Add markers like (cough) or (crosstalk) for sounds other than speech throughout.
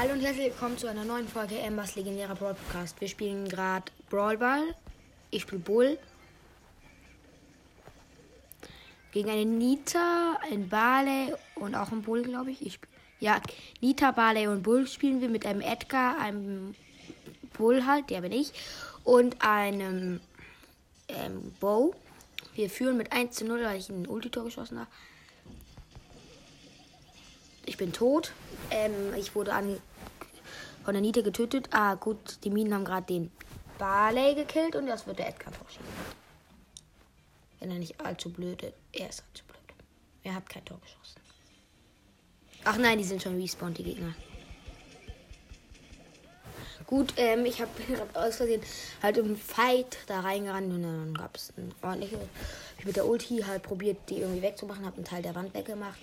Hallo und herzlich willkommen zu einer neuen Folge Embers legendärer Brawl Podcast. Wir spielen gerade Brawl Ball. Ich spiele Bull. Gegen eine Nita, ein Barley und auch ein Bull, glaube ich. ich ja, Nita, Barley und Bull spielen wir mit einem Edgar, einem Bull halt, der bin ich, und einem ähm, Bow. Wir führen mit 1 zu 0, weil ich ein Ulti-Tor geschossen habe. Ich bin tot. Ähm, ich wurde von der Niete getötet. Ah, gut, die Minen haben gerade den Barley gekillt und das wird der Edgar vorschieben. Wenn er nicht allzu blöd ist. Er ist allzu blöd. Er hat kein Tor geschossen. Ach nein, die sind schon respawned, die Gegner. Gut, ähm, ich habe aus Versehen halt im Fight da reingerannt und dann gab es ein ordentliches. Ich mit der Ulti halt probiert, die irgendwie wegzumachen, habe einen Teil der Wand weggemacht.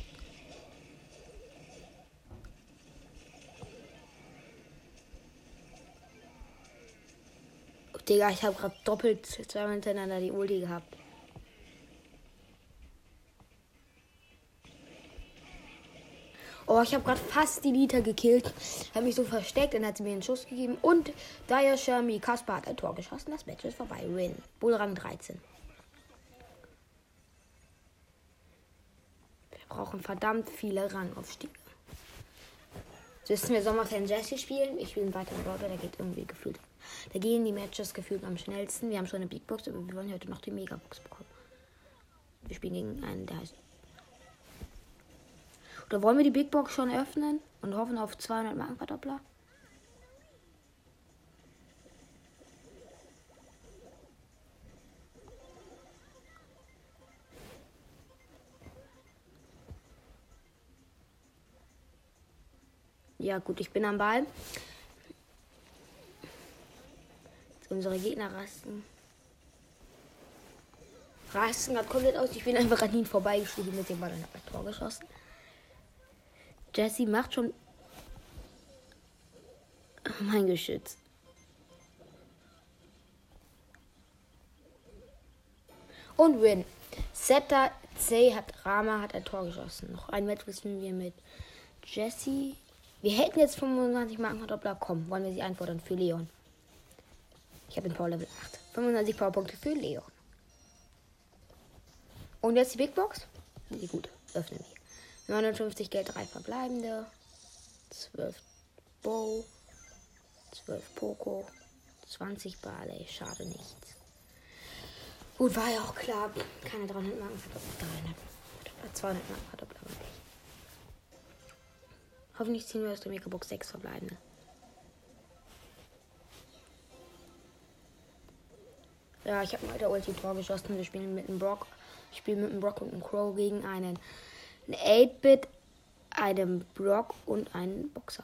Digga, ich habe gerade doppelt zweimal hintereinander die Ulti gehabt. Oh, ich habe gerade fast die Liter gekillt. Habe mich so versteckt, dann hat sie mir einen Schuss gegeben. Und Daya Shermy Kaspar hat ein Tor geschossen. Das Match ist vorbei. Win. Bullrang 13. Wir brauchen verdammt viele Rangaufstiege. So wissen wir Sommerfan Jesse spielen. Ich spiele weiter im Roller, der geht irgendwie gefühlt. Da gehen die Matches gefühlt am schnellsten. Wir haben schon eine Big Box, aber wir wollen heute noch die Megabox bekommen. Wir spielen gegen einen, der heißt oder wollen wir die Big Box schon öffnen und hoffen auf 200 Markenverdoppler? Ja gut, ich bin am Ball. Unsere Gegner rasten. Rasten gerade komplett aus. Ich bin einfach an ihnen vorbeigeschlichen mit dem Ball und habe ein Tor geschossen. Jesse macht schon mein Geschütz. Und win. Zeta C hat Rama hat ein Tor geschossen. Noch ein Match wissen wir mit Jesse. Wir hätten jetzt 25 Marken Doppler. Komm, wollen wir sie einfordern für Leon. Ich habe den Power Level 8. 25 Powerpunkte für Leon. Und jetzt die Big Box. Die gut. Öffnen wir. 59 Geld, 3 verbleibende. 12 Bow. 12 Poco. 20 Barley. Schade nichts. Gut, war ja auch klar. Keine 300 Marken verdoppelt. 300. 200 Marken verdoppelt. Aber nicht. Hoffentlich ziehen wir aus der Megabox 6 verbleibende. Ja, ich habe mal der Ulti Tor geschossen. Wir spielen mit einem Brock. Ich spiele mit einem Brock und einem Crow gegen einen ein 8-Bit, einem Brock und einen Boxer.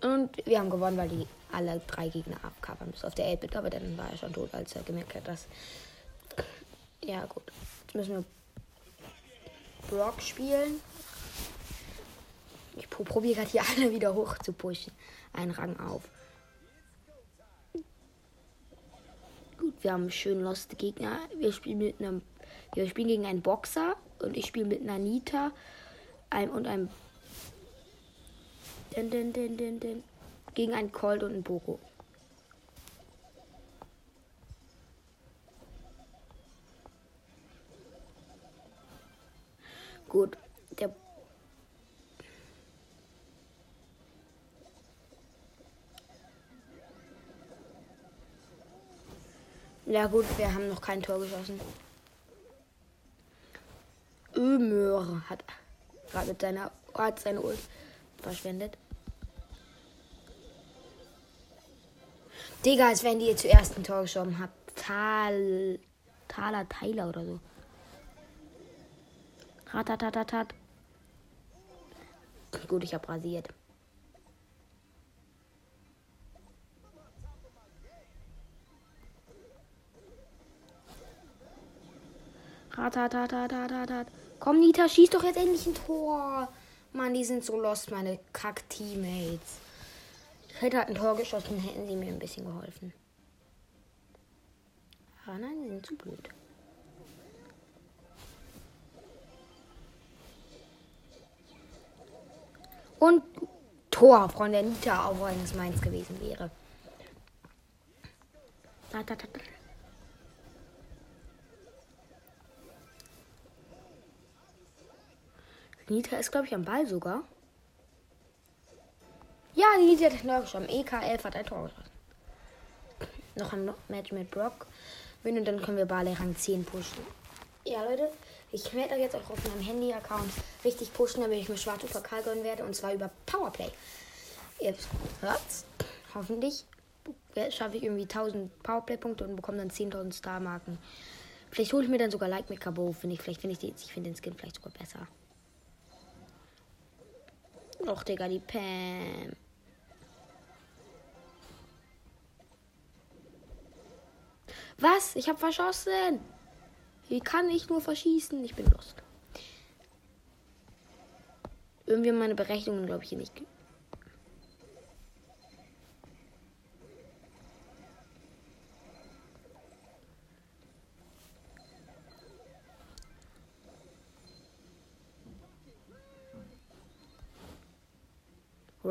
Und wir haben gewonnen, weil die alle drei Gegner abcovern müssen auf der 8-Bit, aber dann war er schon tot, als er gemerkt hat, dass. Ja, gut. Jetzt müssen wir Brock spielen. Ich probiere gerade hier (laughs) alle wieder hoch zu pushen. Einen Rang auf. Gut, wir haben schön lost Gegner. Wir spielen mit einem wir spielen gegen einen Boxer und ich spiele mit Nanita einem und einem din, din, din, din, din, gegen einen Colt und einen Boko. Gut, der Ja gut, wir haben noch kein Tor geschossen. Ömer hat gerade mit seiner hat seine Ult verschwendet. Digga, als wenn die zuerst ein Tor geschoben habt. Tal, Taler Tyler oder so. Ratatatatat. Gut, ich hab rasiert. Ratatatatat. Komm, Nita, schieß doch jetzt endlich ein Tor. Mann, die sind so lost, meine Kack-Teammates. Hätte halt ein Tor geschossen, hätten sie mir ein bisschen geholfen. Aber nein, sie sind zu blöd. Und Tor von der Nita, auch wenn es meins gewesen wäre. Da, da, da, da. Nita ist, glaube ich, am Ball sogar. Ja, Nita hat neu geschossen. EK11 hat ein Tor geschossen. Noch ein Match mit Brock. Wenn und dann können wir Barley Rang 10 pushen. Ja, Leute, ich werde jetzt auch auf meinem Handy-Account richtig pushen, damit ich mir schwarze Pokal gönnen werde. Und zwar über Powerplay. Ihr hört's. Hoffentlich schaffe ich irgendwie 1000 Powerplay-Punkte und bekomme dann 10.000 Star-Marken. Vielleicht hole ich mir dann sogar Like mit Cabo. Finde ich, vielleicht finde ich, ich finde den Skin vielleicht sogar besser. Och, Digga, die Pam. Was? Ich habe verschossen. Wie kann ich nur verschießen? Ich bin lost. Irgendwie meine Berechnungen, glaube ich, hier nicht.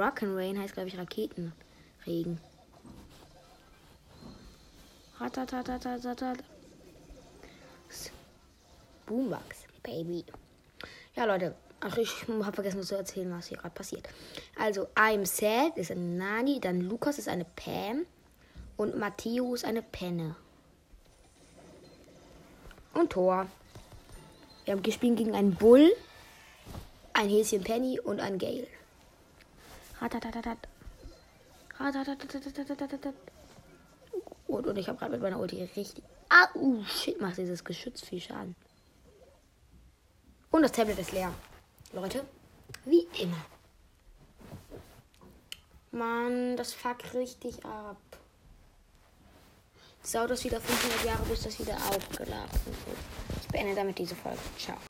Rock'n'Rain heißt, glaube ich, Raketenregen. Boombox, Baby. Ja, Leute. Ach, ich habe vergessen zu erzählen, was hier gerade passiert. Also, I'm Sad ist eine Nani, dann Lukas ist eine Pam und Matteo ist eine Penne. Und Thor. Wir haben gespielt gegen einen Bull, ein Häschen Penny und ein Gale. Und, und ich habe gerade mit meiner Ulti richtig. Ah, uh, shit, macht dieses Geschütz viel Schaden. Und das Tablet ist leer. Leute, wie immer. Mann, das fuckt richtig ab. Sau das wieder 500 Jahre, bis das wieder aufgeladen wird. Ich beende damit diese Folge. Ciao.